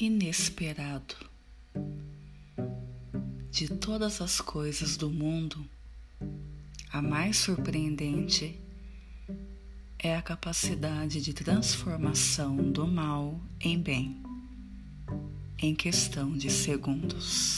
inesperado. De todas as coisas do mundo, a mais surpreendente é a capacidade de transformação do mal em bem, em questão de segundos.